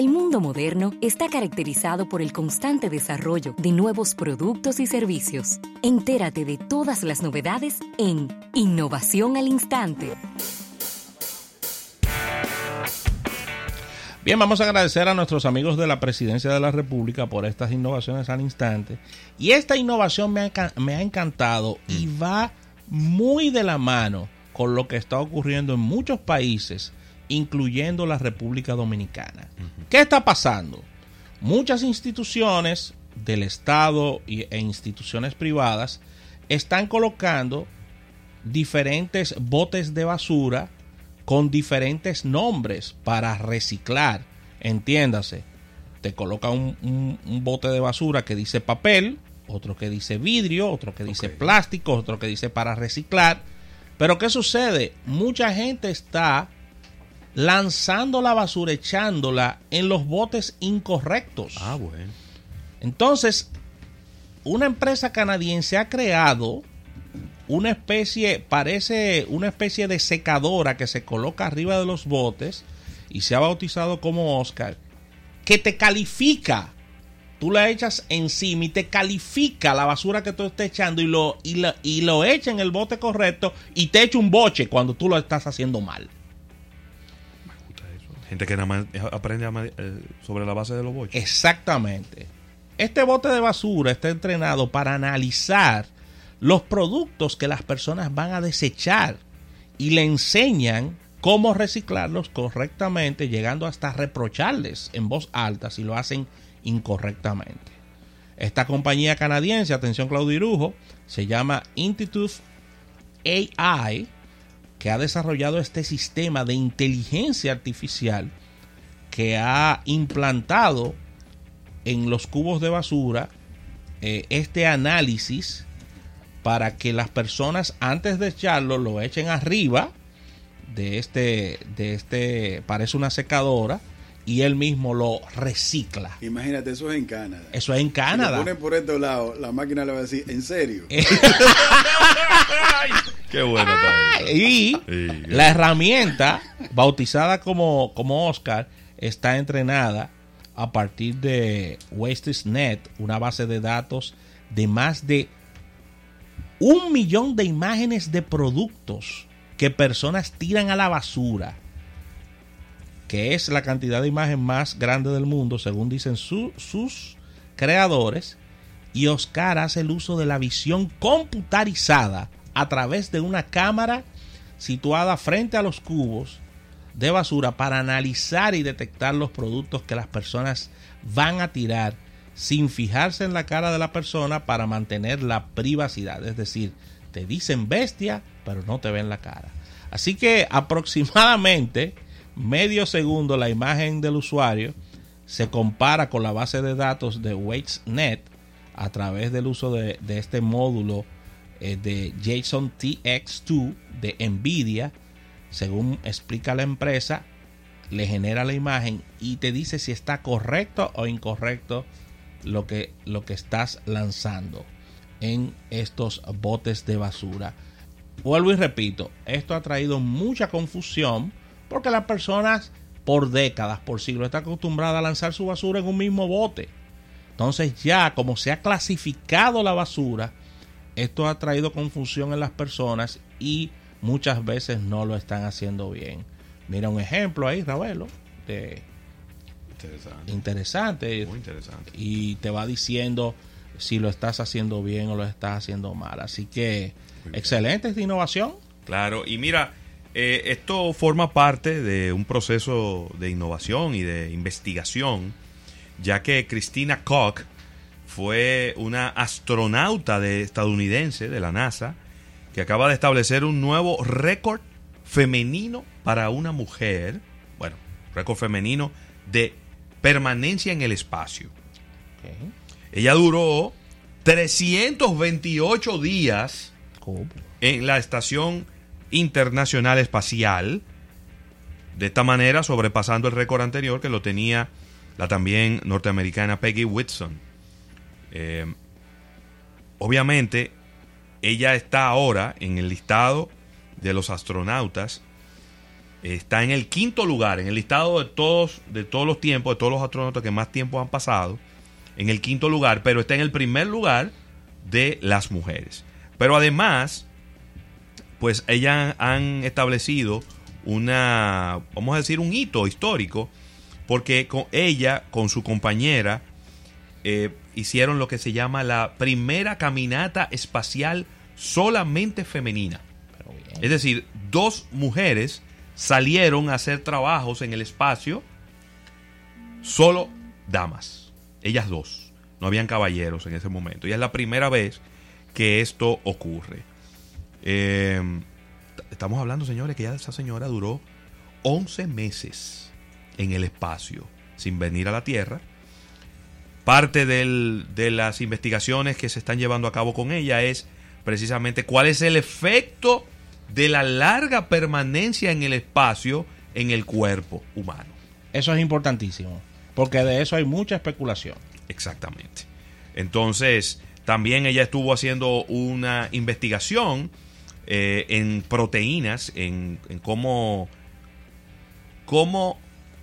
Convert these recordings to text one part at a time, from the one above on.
El mundo moderno está caracterizado por el constante desarrollo de nuevos productos y servicios. Entérate de todas las novedades en Innovación al Instante. Bien, vamos a agradecer a nuestros amigos de la Presidencia de la República por estas innovaciones al instante. Y esta innovación me ha, me ha encantado y va muy de la mano con lo que está ocurriendo en muchos países incluyendo la República Dominicana. ¿Qué está pasando? Muchas instituciones del Estado e instituciones privadas están colocando diferentes botes de basura con diferentes nombres para reciclar. Entiéndase, te coloca un, bote de basura que dice papel, otro que dice vidrio, otro que dice plástico, otro que dice para reciclar. Pero ¿qué sucede? Mucha gente está lanzando la basura, echándola en los botes incorrectos. Ah, bueno. Entonces, una empresa canadiense ha creado una especie, parece una especie de secadora que se coloca arriba de los botes y se ha bautizado como Oscar, que te califica. Tú la echas encima y te califica la basura que tú estás echando y lo, y lo, y lo echa en el bote correcto y te echa un boche cuando tú lo estás haciendo mal. Gente que aprende eh, sobre la base de los boches. Exactamente. Este bote de basura está entrenado para analizar los productos que las personas van a desechar y le enseñan cómo reciclarlos correctamente, llegando hasta reprocharles en voz alta si lo hacen incorrectamente. Esta compañía canadiense, atención Claudio Irujo, se llama Institute AI que ha desarrollado este sistema de inteligencia artificial que ha implantado en los cubos de basura eh, este análisis para que las personas antes de echarlo lo echen arriba de este, de este, parece una secadora, y él mismo lo recicla. Imagínate, eso es en Canadá. Eso es en Canadá. Si ponen por este lado, la máquina le va a decir, ¿en serio? Qué bueno Y la herramienta, bautizada como, como Oscar, está entrenada a partir de WasteNet, una base de datos de más de un millón de imágenes de productos que personas tiran a la basura que es la cantidad de imagen más grande del mundo, según dicen sus creadores, y Oscar hace el uso de la visión computarizada a través de una cámara situada frente a los cubos de basura para analizar y detectar los productos que las personas van a tirar sin fijarse en la cara de la persona para mantener la privacidad. Es decir, te dicen bestia, pero no te ven la cara. Así que aproximadamente medio segundo la imagen del usuario se compara con la base de datos de WaitsNet a través del uso de, este módulo eh, de JSON TX2 de NVIDIA. Según explica la empresa, le genera la imagen y te dice si está correcto o incorrecto lo que, lo que estás lanzando en estos botes de basura. Vuelvo y repito, esto ha traído mucha confusión porque las personas por décadas, por siglos, están acostumbradas a lanzar su basura en un mismo bote. Entonces ya como se ha clasificado la basura, esto ha traído confusión en las personas y muchas veces no lo están haciendo bien. Mira un ejemplo ahí, Ravelo, de interesante. interesante. Muy interesante. Y te va diciendo si lo estás haciendo bien o lo estás haciendo mal. Así que excelente esta innovación. Claro, y mira, eh, esto forma parte de un proceso de innovación y de investigación, ya que Christina Koch fue una astronauta de estadounidense de la NASA que acaba de establecer un nuevo récord femenino para una mujer, bueno, récord femenino de permanencia en el espacio. Ella duró 328 días en la estación internacional espacial. De esta manera, sobrepasando el récord anterior que lo tenía la también norteamericana Peggy Whitson. Eh, obviamente, ella está ahora en el listado de los astronautas Está en el quinto lugar, en el listado de todos, de todos los tiempos, de todos los astronautas que más tiempo han pasado. En el quinto lugar, pero está en el primer lugar de las mujeres. Pero además, pues ellas han establecido una, vamos a decir, un hito histórico, porque con ella, con su compañera, eh, hicieron lo que se llama la primera caminata espacial solamente femenina. Es decir, dos mujeres salieron a hacer trabajos en el espacio, solo damas, ellas dos, no habían caballeros en ese momento. Y es la primera vez que esto ocurre. Eh, estamos hablando, señores, que ya esa señora duró 11 meses en el espacio sin venir a la Tierra. Parte de las investigaciones que se están llevando a cabo con ella es precisamente cuál es el efecto de la larga permanencia en el espacio en el cuerpo humano. Eso es importantísimo, porque de eso hay mucha especulación. Exactamente. Entonces, también ella estuvo haciendo una investigación eh, en proteínas, en, cómo, cómo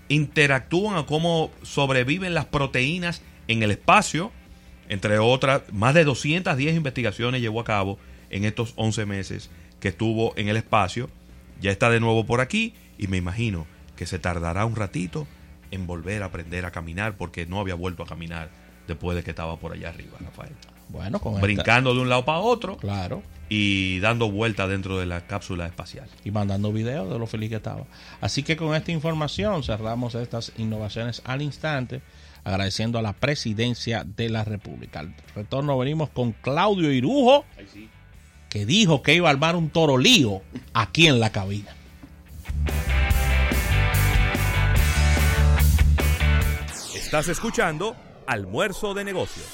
interactúan o cómo sobreviven las proteínas en el espacio. Entre otras, más de 210 investigaciones llevó a cabo en estos 11 meses que estuvo en el espacio. Ya está de nuevo por aquí y me imagino que se tardará un ratito en volver a aprender a caminar porque no había vuelto a caminar después de que estaba por allá arriba, Rafael. Bueno, con brincando de un lado para otro. Claro y dando vuelta dentro de la cápsula espacial. Y mandando videos de lo feliz que estaba. Así que con esta información cerramos estas innovaciones al instante, agradeciendo a la presidencia de la República. Al retorno venimos con Claudio Irujo, que dijo que iba a armar un torolío aquí en la cabina. Estás escuchando Almuerzo de Negocios.